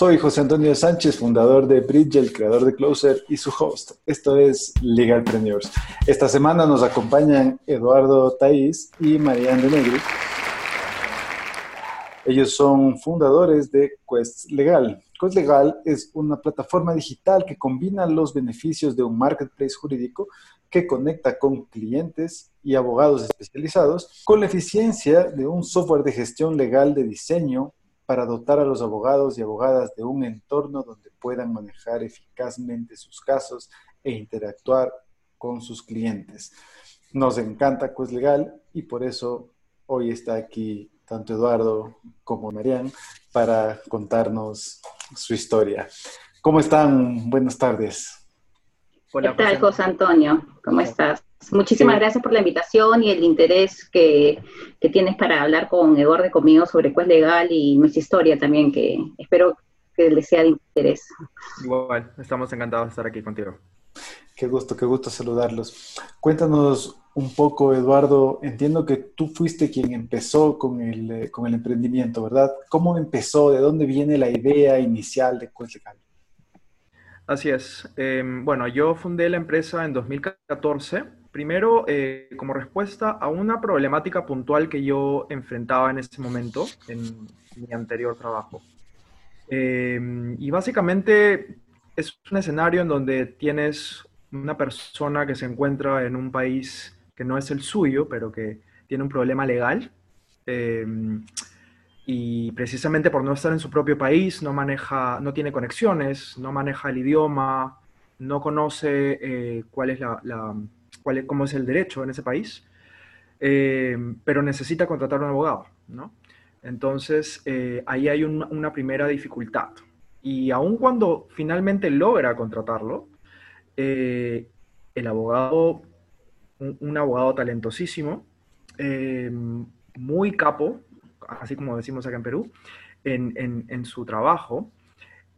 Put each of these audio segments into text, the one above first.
Soy José Antonio Sánchez, fundador de Bridge, el creador de Closer y su host. Esto es Legalpreneurs. Esta semana nos acompañan Eduardo Taís y Marianne de Negri. Ellos son fundadores de Quest Legal. Quest Legal es una plataforma digital que combina los beneficios de un marketplace jurídico que conecta con clientes y abogados especializados con la eficiencia de un software de gestión legal de diseño, para dotar a los abogados y abogadas de un entorno donde puedan manejar eficazmente sus casos e interactuar con sus clientes. Nos encanta Quest Legal y por eso hoy está aquí tanto Eduardo como Marian para contarnos su historia. ¿Cómo están? Buenas tardes. Hola, ¿Qué tal, José Antonio? ¿Cómo estás? Muchísimas gracias por la invitación y el interés que, tienes para hablar con Eduardo y conmigo sobre Quest Legal y nuestra historia también, que espero que les sea de interés. Igual, estamos encantados de estar aquí contigo. Qué gusto, qué gusto saludarlos. Cuéntanos un poco, Eduardo. Entiendo que tú fuiste quien empezó con el, eh, con el emprendimiento, ¿verdad? ¿Cómo empezó? ¿De dónde viene la idea inicial de Quest Legal? Así es. Em, bueno, yo fundé la empresa en 2014 Primero, eh, como respuesta a una problemática puntual que yo enfrentaba en ese momento, en mi anterior trabajo. Em, y básicamente es un escenario en donde tienes una persona que se encuentra en un país que no es el suyo, pero que tiene un problema legal. Em, y precisamente por no estar en su propio país, no maneja, no tiene conexiones, no maneja el idioma, no conoce eh, cuál es la cuál es, cómo es el derecho en ese país, eh, pero necesita contratar un abogado, ¿no? Entonces, eh, ahí hay una primera dificultad. Y aun cuando finalmente logra contratarlo, eh, el abogado, un, abogado talentosísimo, muy capo, así como decimos acá en Perú, en su trabajo,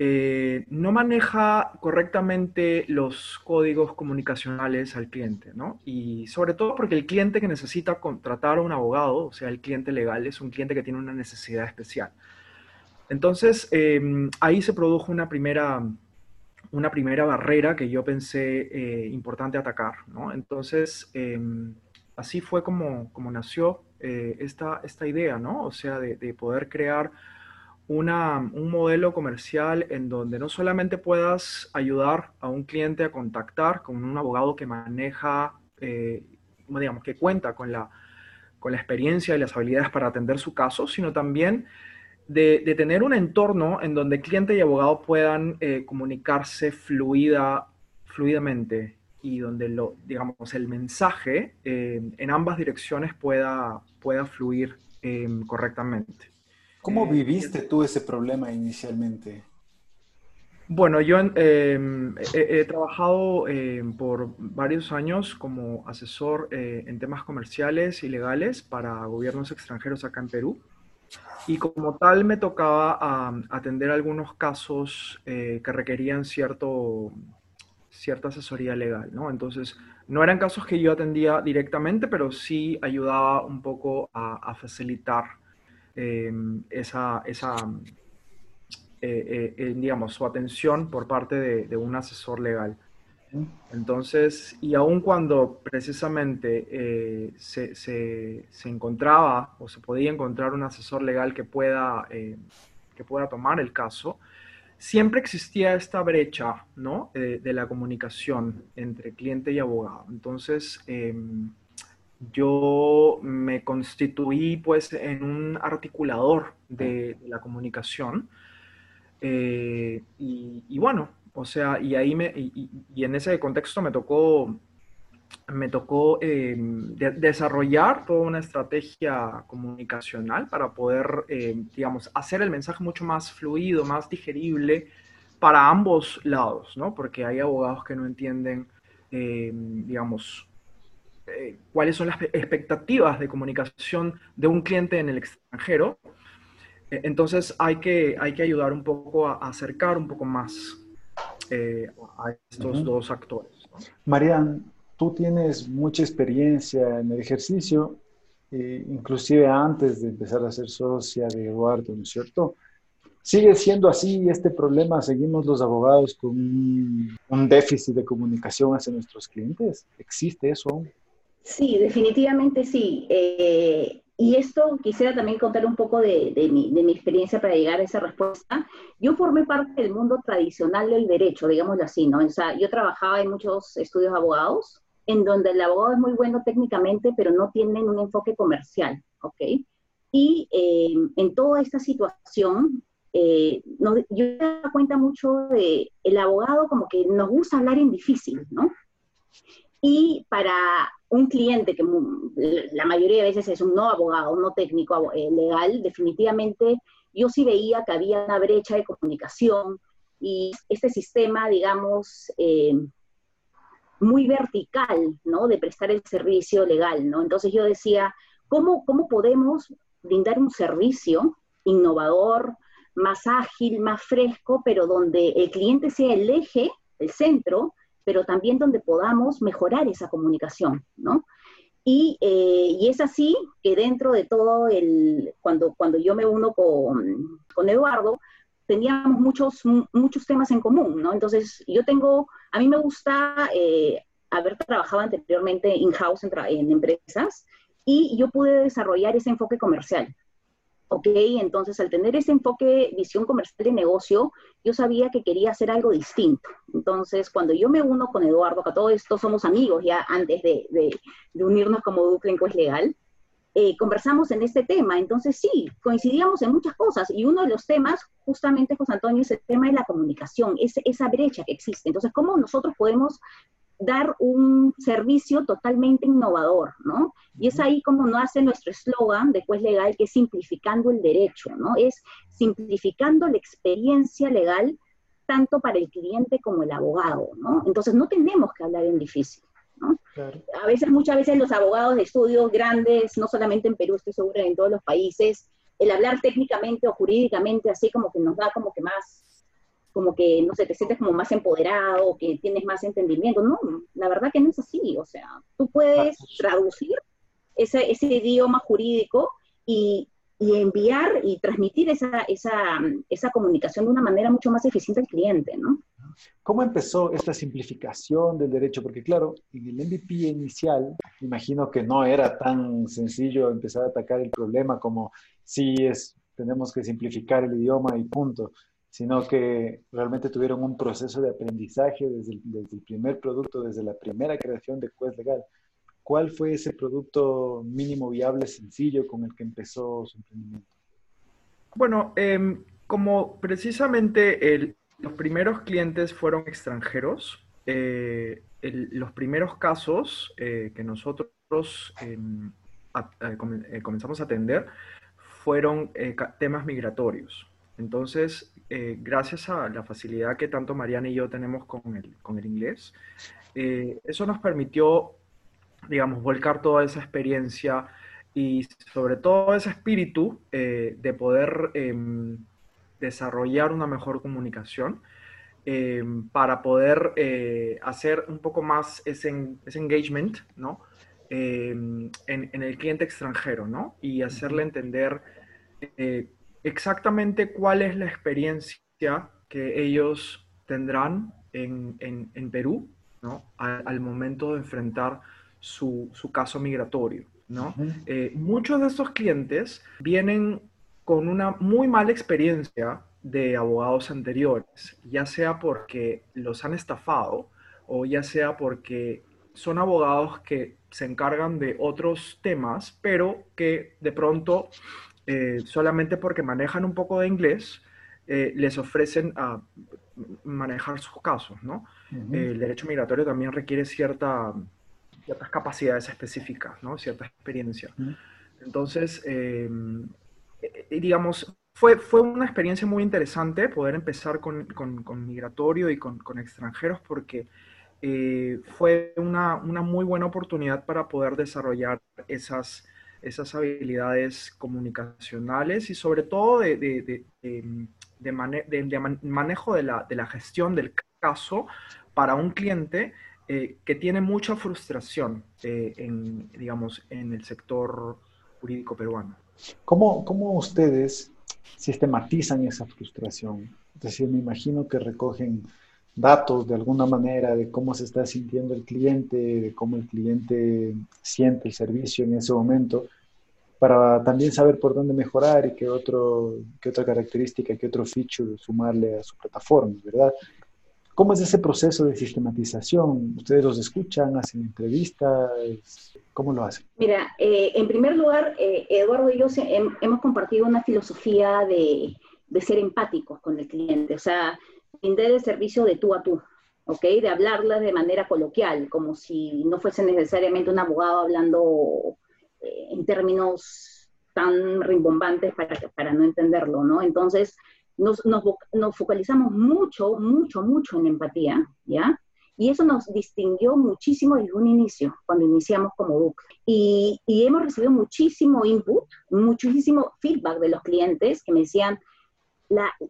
eh, no maneja correctamente los códigos comunicacionales al cliente, ¿no? Y sobre todo porque el cliente que necesita contratar a un abogado, o sea, el cliente legal, es un cliente que tiene una necesidad especial. Entonces, em, ahí se produjo una primera, una primera barrera que yo pensé eh, importante atacar, ¿no? Entonces, em, así fue como nació eh, esta, esta idea, ¿no? O sea, de poder crear un modelo comercial en donde no solamente puedas ayudar a un cliente a contactar con un abogado que maneja, eh, digamos, que cuenta con la, con la experiencia y las habilidades para atender su caso, sino también de, tener un entorno en donde cliente y abogado puedan eh, comunicarse fluida, fluidamente y donde lo, digamos, el mensaje en ambas direcciones pueda, pueda fluir correctamente. ¿Cómo eh, viviste tú ese problema inicialmente? Bueno, yo em, he, trabajado em, por varios años como asesor eh, en temas comerciales y legales para gobiernos extranjeros acá en Perú. Y como tal me tocaba atender algunos casos eh, que requerían cierto, cierta asesoría legal, ¿no? Entonces, no eran casos que yo atendía directamente, pero sí ayudaba un poco a, facilitar Em, esa, esa eh, eh, digamos, su atención por parte de, un asesor legal. Entonces, y aun cuando precisamente eh, se, se, se, encontraba o se podía encontrar un asesor legal que pueda, que pueda tomar el caso, siempre existía esta brecha ¿no? de la comunicación entre cliente y abogado. Entonces, em, yo me constituí pues en un articulador de, la comunicación eh, y, bueno, o sea, y ahí me, y, en ese contexto me tocó, me tocó eh, desarrollar toda una estrategia comunicacional para poder, eh, digamos, hacer el mensaje mucho más fluido, más digerible para ambos lados, ¿no? Porque hay abogados que no entienden, digamos, eh, cuáles son las expectativas de comunicación de un cliente en el extranjero. Eh, entonces hay que, hay que ayudar un poco a, acercar un poco más a estos dos actores. Marian, tú tienes mucha experiencia en el ejercicio, inclusive antes de empezar a ser socia de Eduardo, ¿no es cierto? ¿Sigue siendo así este problema? ¿Seguimos los abogados con un, déficit de comunicación hacia nuestros clientes? ¿Existe eso aún? Sí, definitivamente sí. Eh, y esto quisiera también contar un poco de, mi, de, mi, experiencia para llegar a esa respuesta. Yo formé parte del mundo tradicional del derecho, digámoslo así, ¿no? O sea, yo trabajaba en muchos estudios de abogados, en donde el abogado es muy bueno técnicamente, pero no tienen un enfoque comercial, ¿ok? Y eh, en toda esta situación, eh, yo me da cuenta mucho de el abogado como que nos gusta hablar en difícil, ¿no? Y para un cliente que la mayoría de veces es un no abogado, un no técnico eh, legal, definitivamente yo sí veía que había una brecha de comunicación y este sistema, digamos, eh, muy vertical, ¿no? De prestar el servicio legal, ¿no? Entonces yo decía, ¿cómo, cómo podemos brindar un servicio innovador, más ágil, más fresco, pero donde el cliente sea el eje, el centro, pero también donde podamos mejorar esa comunicación, ¿no? Y, eh, y, es así que dentro de todo el, cuando, cuando yo me uno con, con, Eduardo, teníamos muchos, muchos temas en común, ¿no? Entonces, yo tengo, a mí me gusta eh, haber trabajado anteriormente in-house en, en empresas y yo pude desarrollar ese enfoque comercial. ¿ok? Entonces, al tener ese enfoque, visión comercial de negocio, yo sabía que quería hacer algo distinto. Entonces, cuando yo me uno con Eduardo, que todo esto somos amigos ya antes de, unirnos como Ducle en Quest Legal, eh, conversamos en este tema. Entonces, sí, coincidíamos en muchas cosas. Y uno de los temas, justamente, José Antonio, es el tema de la comunicación, es esa brecha que existe. Entonces, ¿cómo nosotros podemos dar un servicio totalmente innovador, ¿no? Y es ahí como nace nuestro eslogan de Juez Legal, que es simplificando el derecho, ¿no? Es simplificando la experiencia legal tanto para el cliente como el abogado, ¿no? Entonces no tenemos que hablar en difícil, ¿no? A veces, muchas veces los abogados de estudios grandes, no solamente en Perú, estoy segura, en todos los países, el hablar técnicamente o jurídicamente así como que nos da como que más como que, no sé, te sientes como más empoderado, que tienes más entendimiento. No, la verdad que no es así. O sea, tú puedes traducir ese, ese idioma jurídico y, y, enviar y transmitir esa, esa, esa comunicación de una manera mucho más eficiente al cliente, ¿no? ¿Cómo empezó esta simplificación del derecho? Porque claro, en el MVP inicial, imagino que no era tan sencillo empezar a atacar el problema como si es, tenemos que simplificar el idioma y punto sino que realmente tuvieron un proceso de aprendizaje desde el, primer producto, desde la primera creación de Quest Legal. ¿Cuál fue ese producto mínimo viable, sencillo, con el que empezó su emprendimiento? Bueno, em, como precisamente los primeros clientes fueron extranjeros, eh, los primeros casos eh, que nosotros em, eh, comenzamos a atender fueron temas migratorios. Entonces, gracias a la facilidad que tanto Mariana y yo tenemos con el, con el inglés, eso nos permitió, digamos, volcar toda esa experiencia y sobre todo ese espíritu de poder em, desarrollar una mejor comunicación em, para poder hacer un poco más ese, ese engagement, ¿no? Em, en, en, el cliente extranjero, ¿no? Y hacerle entender exactamente cuál es la experiencia que ellos tendrán en, en, Perú ¿no? al, momento de enfrentar su, su caso migratorio. ¿no? Eh, muchos de estos clientes vienen con una muy mala experiencia de abogados anteriores, ya sea porque los han estafado o ya sea porque son abogados que se encargan de otros temas, pero que de pronto eh, solamente porque manejan un poco de inglés, eh, les ofrecen a manejar sus casos, ¿no? el derecho migratorio también requiere cierta, ciertas capacidades específicas, ¿no? Cierta experiencia. Entonces, em, digamos, fue, fue una experiencia muy interesante poder empezar con, con, migratorio y con, extranjeros porque eh, fue una, muy buena oportunidad para poder desarrollar esas, esas habilidades comunicacionales y sobre todo de, manejo de la, de la, gestión del caso para un cliente eh, que tiene mucha frustración eh, digamos, en el sector jurídico peruano. ¿Cómo, ¿Cómo ustedes sistematizan esa frustración? Es decir, me imagino que recogen datos de alguna manera de cómo se está sintiendo el cliente, de cómo el cliente siente el servicio en ese momento, para también saber por dónde mejorar y qué, otro, qué otra característica, qué otro feature sumarle a su plataforma, ¿verdad? ¿Cómo es ese proceso de sistematización? ¿Ustedes los escuchan, hacen entrevistas? ¿Cómo lo hacen? Mira, eh, en primer lugar, eh, Eduardo y yo hemos compartido una filosofía de, de ser empáticos con el cliente. O sea, brindar el servicio de tú a tú, ¿ok? De hablarla de manera coloquial, como si no fuese necesariamente un abogado hablando eh, en términos tan rimbombantes para, para no entenderlo, ¿no? Entonces, nos, focalizamos mucho, mucho, mucho en empatía, ¿ya? Y eso nos distinguió muchísimo desde un inicio, cuando iniciamos como. Y, y hemos recibido muchísimo input, muchísimo feedback de los clientes que me decían,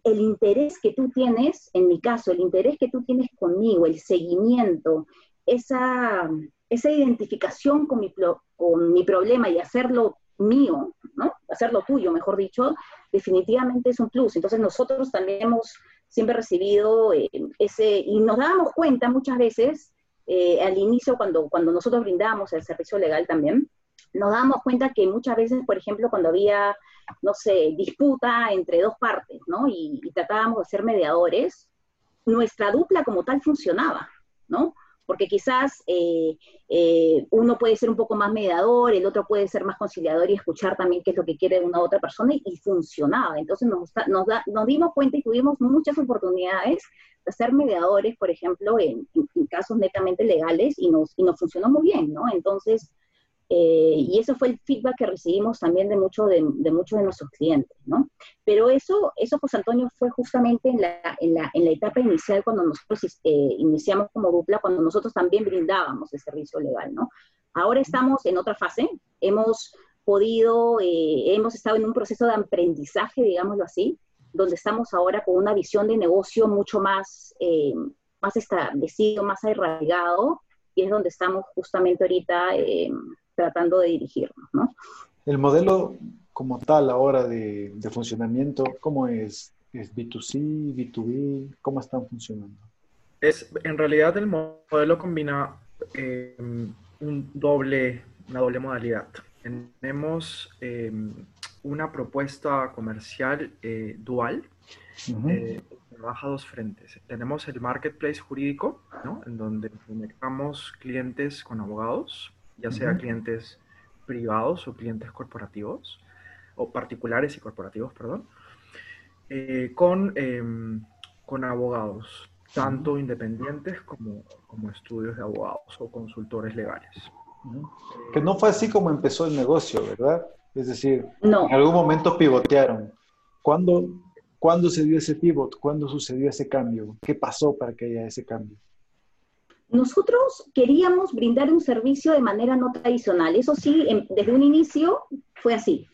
el interés que tú tienes, en mi caso, el interés que tú tienes conmigo, el seguimiento, esa, esa identificación con mi, con mi problema y hacerlo mío, ¿no? hacerlo tuyo, mejor dicho, definitivamente es un plus. Entonces nosotros también hemos siempre recibido eh, ese, y nos dábamos cuenta muchas veces, eh, al inicio, cuando, cuando nosotros brindábamos el servicio legal también, nos damos cuenta que muchas veces, por ejemplo, cuando había, no sé, disputa entre dos partes, ¿no? Y, tratábamos de ser mediadores, nuestra dupla como tal funcionaba, ¿no? Porque quizás eh, eh, uno puede ser un poco más mediador, el otro puede ser más conciliador y escuchar también qué es lo que quiere una otra persona y, funcionaba. Entonces nos, nos, dimos cuenta y tuvimos muchas oportunidades de ser mediadores, por ejemplo, en, en casos netamente legales y nos, y nos funcionó muy bien, ¿no? Entonces, eh, y eso fue el feedback que recibimos también de, mucho de, muchos de nuestros clientes, ¿no? Pero eso, eso, José Antonio, fue justamente en la, en la, en la etapa inicial cuando nosotros eh, iniciamos como dupla, cuando nosotros también brindábamos el servicio legal, ¿no? Ahora estamos en otra fase, hemos podido, eh, hemos estado en un proceso de aprendizaje, digámoslo así, donde estamos ahora con una visión de negocio mucho más, más establecido, más arraigado, y es donde estamos justamente ahorita tratando de dirigirnos, ¿no? El modelo como tal ahora de, funcionamiento, ¿cómo es? ¿Es B2C, B2B? ¿Cómo están funcionando? Es, en realidad el modelo combina em, un doble, una doble modalidad. Tenemos em, una propuesta comercial eh, dual, eh, trabaja dos frentes. Tenemos el marketplace jurídico, ¿no? en donde conectamos clientes con abogados ya sea clientes privados o clientes corporativos, o particulares y corporativos, perdón, eh, con, em, con abogados, tanto independientes como, como estudios de abogados o consultores legales. Que no fue así como empezó el negocio, ¿verdad? Es decir, en algún momento pivotearon. ¿Cuándo, ¿Cuándo se dio ese pivot? ¿Cuándo sucedió ese cambio? ¿Qué pasó para que haya ese cambio? Nosotros queríamos brindar un servicio de manera no tradicional. Eso sí, desde un inicio fue así.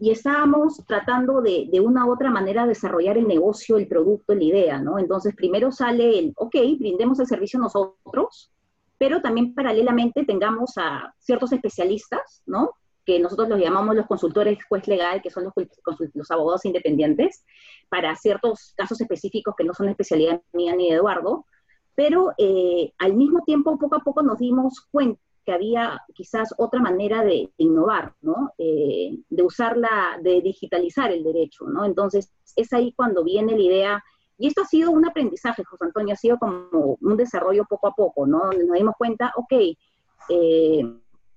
Y estábamos tratando de, de una u otra manera desarrollar el negocio, el producto, la idea, ¿no? Entonces, primero sale el, ok, brindemos el servicio nosotros, pero también paralelamente tengamos a ciertos especialistas, ¿no? Que nosotros los llamamos los consultores juez legal, que son los, los abogados independientes, para ciertos casos específicos que no son especialidad mía ni de Eduardo, pero eh, al mismo tiempo, poco a poco nos dimos cuenta que había quizás otra manera de innovar, ¿no? Eh, de usarla, de digitalizar el derecho, ¿no? Entonces, es ahí cuando viene la idea, y esto ha sido un aprendizaje, José Antonio, ha sido como un desarrollo poco a poco, ¿no? Nos dimos cuenta, ok, eh,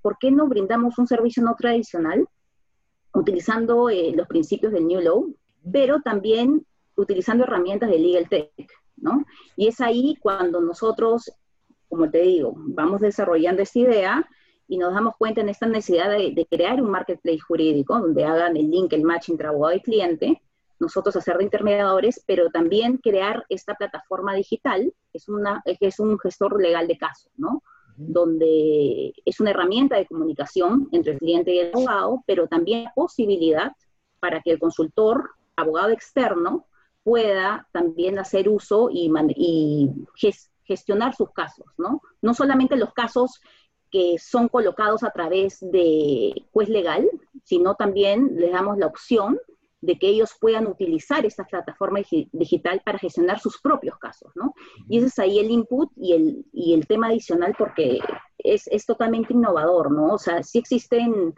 ¿por qué no brindamos un servicio no tradicional utilizando los principios del New Law, pero también utilizando herramientas de Legal Tech? Y es ahí cuando nosotros, como te digo, vamos desarrollando esta idea y nos damos cuenta en esta necesidad de, crear un marketplace jurídico donde hagan el link, el match entre abogado y cliente, nosotros hacer de intermediadores, pero también crear esta plataforma digital, es, una, es un gestor legal de casos, ¿no? donde es una herramienta de comunicación entre el cliente y el abogado, pero también posibilidad para que el consultor, abogado externo, pueda también hacer uso y, y gestionar sus casos, ¿no? No solamente los casos que son colocados a través de juez legal, sino también les damos la opción de que ellos puedan utilizar esta plataforma digital para gestionar sus propios casos, ¿no? Y ese es ahí el input y el, y el tema adicional porque es, es, totalmente innovador, ¿no? O sea, sí existen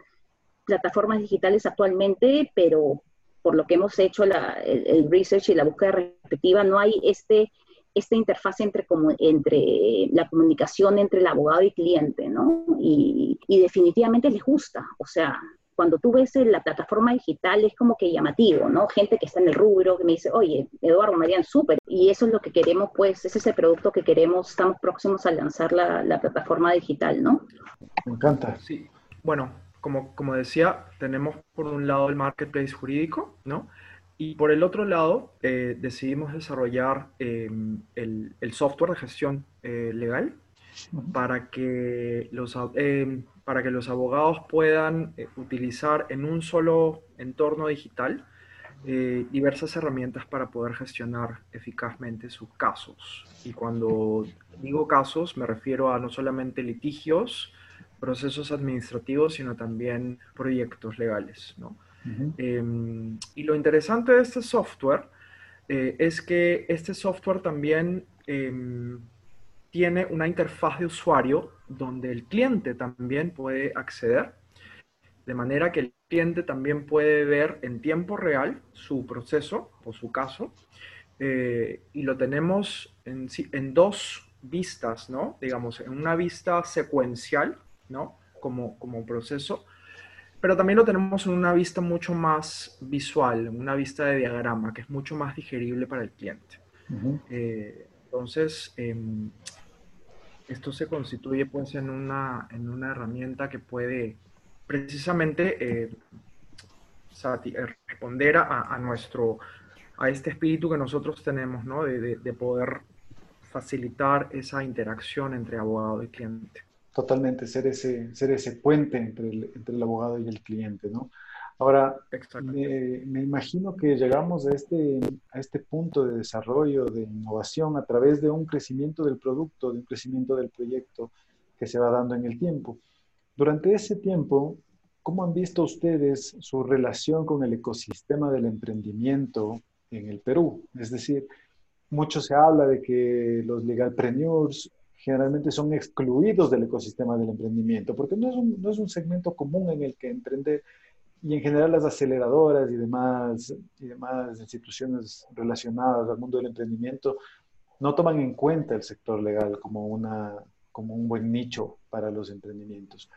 plataformas digitales actualmente, pero por lo que hemos hecho la, el, research y la búsqueda respectiva, no hay este, esta interfaz entre, como, entre la comunicación entre el abogado y cliente, ¿no? Y, y definitivamente les gusta, o sea, cuando tú ves la plataforma digital es como que llamativo, ¿no? Gente que está en el rubro, que me dice, oye, Eduardo, Marian, súper. Y eso es lo que queremos, pues, ese es el producto que queremos, estamos próximos a lanzar la, la plataforma digital, ¿no? Me encanta. Sí, bueno, como, como decía, tenemos por un lado el marketplace jurídico, ¿no? Y por el otro lado, eh, decidimos desarrollar em, el, el, software de gestión eh, legal para que los... Eh, para que los abogados puedan eh, utilizar en un solo entorno digital eh, diversas herramientas para poder gestionar eficazmente sus casos. Y cuando digo casos, me refiero a no solamente litigios, procesos administrativos, sino también proyectos legales. Em, y lo interesante de este software eh, es que este software también em, tiene una interfaz de usuario donde el cliente también puede acceder, de manera que el cliente también puede ver en tiempo real su proceso o su caso, eh, y lo tenemos en, en, dos vistas, ¿no? Digamos, en una vista secuencial, ¿no? Como, como proceso, pero también lo tenemos en una vista mucho más visual, en una vista de diagrama, que es mucho más digerible para el cliente. Eh, entonces, em, esto se constituye pues en una, en una herramienta que puede precisamente eh, eh, responder a, nuestro, a este espíritu que nosotros tenemos, ¿no? De, de, poder facilitar esa interacción entre abogado y cliente. Totalmente, ser ese, ser ese puente entre el, entre el abogado y el cliente, ¿no? Ahora, me, imagino que llegamos a este, a este punto de desarrollo, de innovación, a través de un crecimiento del producto, de un crecimiento del proyecto que se va dando en el tiempo. Durante ese tiempo, ¿cómo han visto ustedes su relación con el ecosistema del emprendimiento en el Perú? Es decir, mucho se habla de que los legalpreneurs generalmente son excluidos del ecosistema del emprendimiento, porque no es un, no es un segmento común en el que emprender y en general las aceleradoras y demás, y demás instituciones relacionadas al mundo del emprendimiento no toman en cuenta el sector legal como, una, como un buen nicho para los emprendimientos.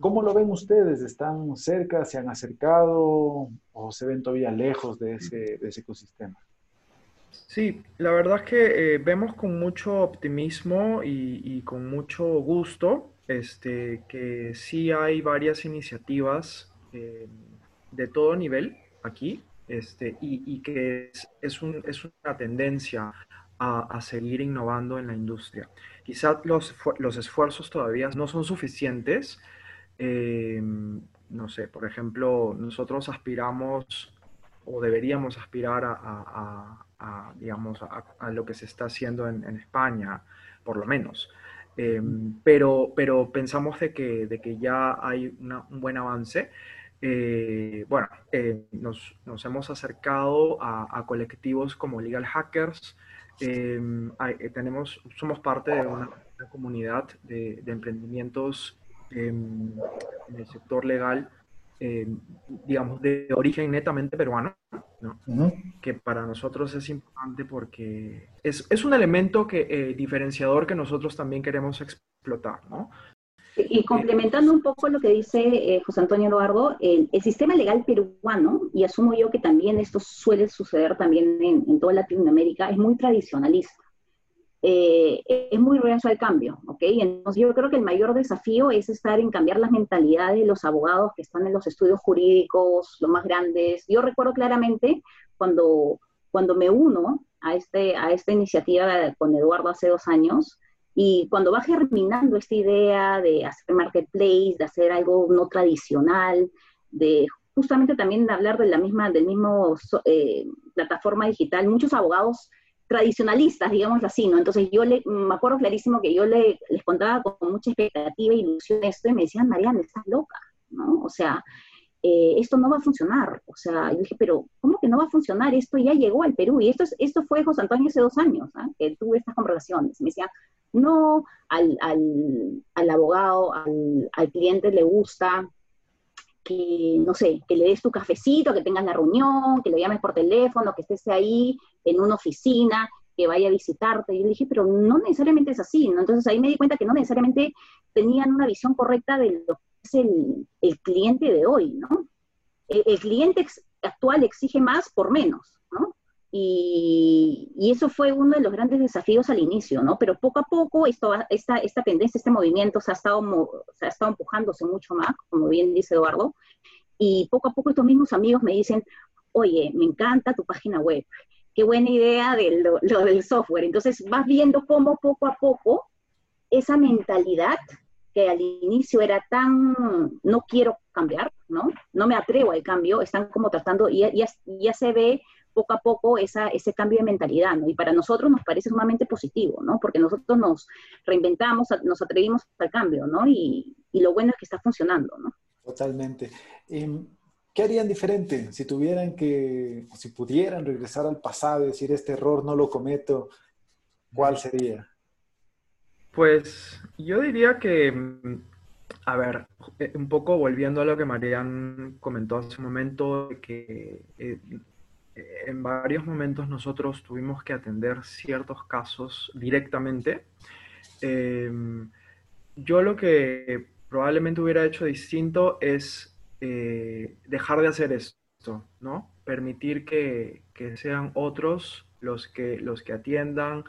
¿Cómo lo ven ustedes? ¿Están cerca, se han acercado o se ven todavía lejos de ese, de ese ecosistema? Sí, la verdad es que eh, vemos con mucho optimismo y, y, con mucho gusto este, que sí hay varias iniciativas eh, de todo nivel aquí este, y, que es, es, un, es, una tendencia a, seguir innovando en la industria. Quizás los, los esfuerzos todavía no son suficientes. Eh, no sé, por ejemplo, nosotros aspiramos o deberíamos aspirar a, digamos, a, lo que se está haciendo en, en España, por lo menos. Eh, pero, pero pensamos de que, de que ya hay un buen avance. Eh, bueno, eh, nos, nos, hemos acercado a, colectivos como Legal Hackers. Em, eh, tenemos, somos parte de una, comunidad de, emprendimientos em, en el sector legal, em, digamos, de origen netamente peruano, ¿no? que para nosotros es importante porque es, es un elemento que, diferenciador que nosotros también queremos explotar. ¿no? Y complementando un poco lo que dice eh, José Antonio Eduardo, el, sistema legal peruano, y asumo yo que también esto suele suceder también en, toda Latinoamérica, es muy tradicionalista. Eh, es muy reacio al cambio, ¿ok? Entonces yo creo que el mayor desafío es estar en cambiar las mentalidades de los abogados que están en los estudios jurídicos, los más grandes. Yo recuerdo claramente cuando, cuando me uno a, este, a esta iniciativa con Eduardo hace dos años, y cuando va germinando esta idea de hacer marketplace, de hacer algo no tradicional, de justamente también hablar de la misma, del mismo eh, plataforma digital, muchos abogados tradicionalistas, digamos así, ¿no? Entonces yo le, me acuerdo clarísimo que yo le, les contaba con mucha expectativa e ilusión esto y me decían, Mariana, estás loca, ¿no? O sea, eh, esto no va a funcionar. O sea, yo dije, pero ¿cómo que no va a funcionar? Esto ya llegó al Perú. Y esto, es, esto fue José Antonio hace dos años, ¿ah? que tuve estas conversaciones. Me decía, no, al, al, al abogado, al, al, cliente le gusta que, no sé, que le des tu cafecito, que tengas la reunión, que lo llames por teléfono, que estés ahí en una oficina, que vaya a visitarte. Y yo dije, pero no necesariamente es así, ¿no? Entonces ahí me di cuenta que no necesariamente tenían una visión correcta de lo que es el, el cliente de hoy, ¿no? El, el cliente actual exige más por menos, ¿no? Y, y, eso fue uno de los grandes desafíos al inicio, ¿no? Pero poco a poco esto, esta, esta tendencia, este movimiento se ha, estado, se ha estado empujándose mucho más, como bien dice Eduardo, y poco a poco estos mismos amigos me dicen, oye, me encanta tu página web, qué buena idea de lo, del software. Entonces vas viendo cómo poco a poco esa mentalidad que al inicio era tan, no quiero cambiar, ¿no? No me atrevo al cambio, están como tratando, y ya, se ve poco a poco ese cambio de mentalidad, ¿no? Y para nosotros nos parece sumamente positivo, ¿no? Porque nosotros nos reinventamos, nos atrevimos al cambio, ¿no? Y, y lo bueno es que está funcionando, ¿no? Totalmente. Em, ¿Qué harían diferente si tuvieran que, si pudieran regresar al pasado y decir, este error no lo cometo? ¿Cuál sería? Pues yo diría que, a ver, eh, un poco volviendo a lo que Marian comentó hace un momento, que eh, en varios momentos nosotros tuvimos que atender ciertos casos directamente. Em, yo lo que probablemente hubiera hecho distinto es eh, dejar de hacer esto, ¿no? Permitir que, que, sean otros los que, los que atiendan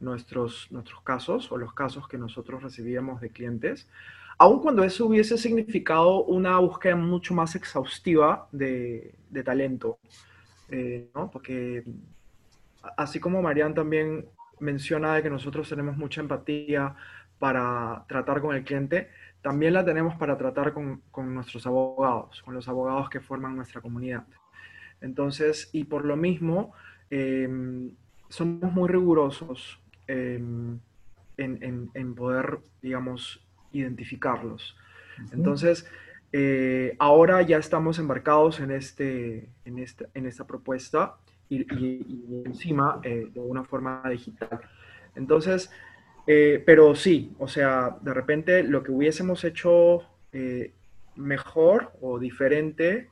nuestros, nuestros casos o los casos que nosotros recibíamos de clientes, aun cuando eso hubiese significado una búsqueda mucho más exhaustiva de, de talento. Eh, ¿no? Porque así como Marian también menciona de que nosotros tenemos mucha empatía para tratar con el cliente, también la tenemos para tratar con, con nuestros abogados, con los abogados que forman nuestra comunidad. Entonces, y por lo mismo, em, somos muy rigurosos em, en, en, en, poder, digamos, identificarlos. Entonces, eh, ahora ya estamos embarcados en, este, en, esta, en esta propuesta y, encima eh, de una forma digital. Entonces, eh, pero sí, o sea, de repente lo que hubiésemos hecho mejor o diferente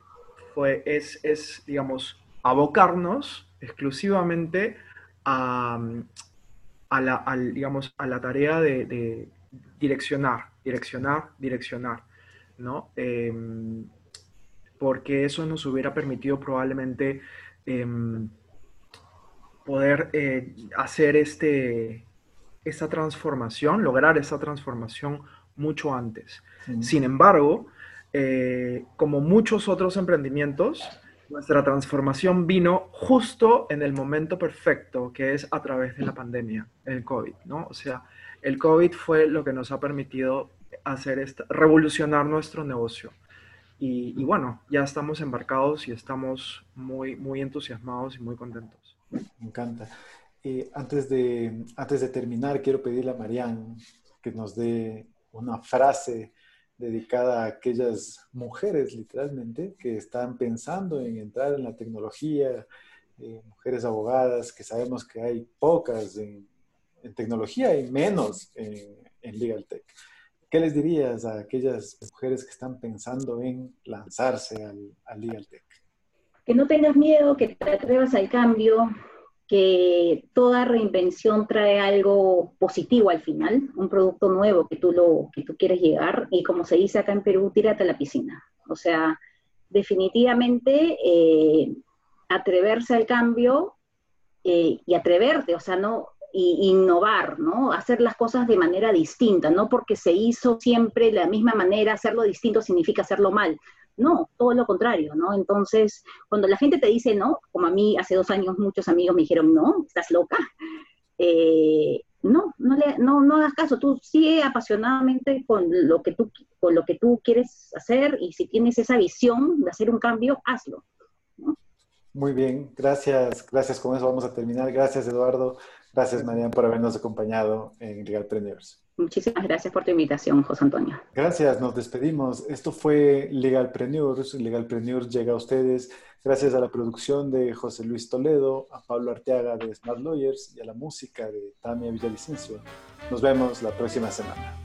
fue, es, digamos, abocarnos exclusivamente a, a, la, digamos, a la tarea de, de direccionar, direccionar, direccionar. ¿no? Em, porque eso nos hubiera permitido probablemente em, poder eh, hacer este, esta transformación, lograr esa transformación mucho antes. Sin embargo, eh, como muchos otros emprendimientos, nuestra transformación vino justo en el momento perfecto, que es a través de la pandemia, el COVID, ¿no? O sea, el COVID fue lo que nos ha permitido hacer esta, revolucionar nuestro negocio. Y, bueno, ya estamos embarcados y estamos muy, muy entusiasmados y muy contentos. Me encanta. Eh, antes, de, antes de terminar, quiero pedirle a Marian que nos dé una frase dedicada a aquellas mujeres, literalmente, que están pensando en entrar en la tecnología, eh, mujeres abogadas, que sabemos que hay pocas en, en tecnología y menos en, en Legal Tech. ¿Qué les dirías a aquellas mujeres que están pensando en lanzarse al, al Legal Tech? Que no tengas miedo, que te atrevas al cambio, que toda reinvención trae algo positivo al final, un producto nuevo que tú, lo, que tú quieres llegar y como se dice acá en Perú, tírate a la piscina. O sea, definitivamente eh, atreverse al cambio eh, y atreverte, o sea, no, innovar, ¿no? Hacer las cosas de manera distinta, no porque se hizo siempre de la misma manera, hacerlo distinto significa hacerlo mal. No, todo lo contrario, ¿no? Entonces, cuando la gente te dice no, como a mí hace dos años muchos amigos me dijeron, no, estás loca, eh, no, no, le, no, no hagas caso, tú sigue apasionadamente con lo, que tú, con lo que tú quieres hacer y si tienes esa visión de hacer un cambio, hazlo. Muy bien, gracias, gracias, con eso vamos a terminar. Gracias Eduardo, gracias Marian por habernos acompañado en Legalpreneurs. Muchísimas gracias por tu invitación, José Antonio. Gracias, nos despedimos. Esto fue Legalpreneurs. Legalpreneurs llega a ustedes gracias a la producción de José Luis Toledo, a Pablo Arteaga de Smart Lawyers y a la música de Tamia Villavicencio. Nos vemos la próxima semana.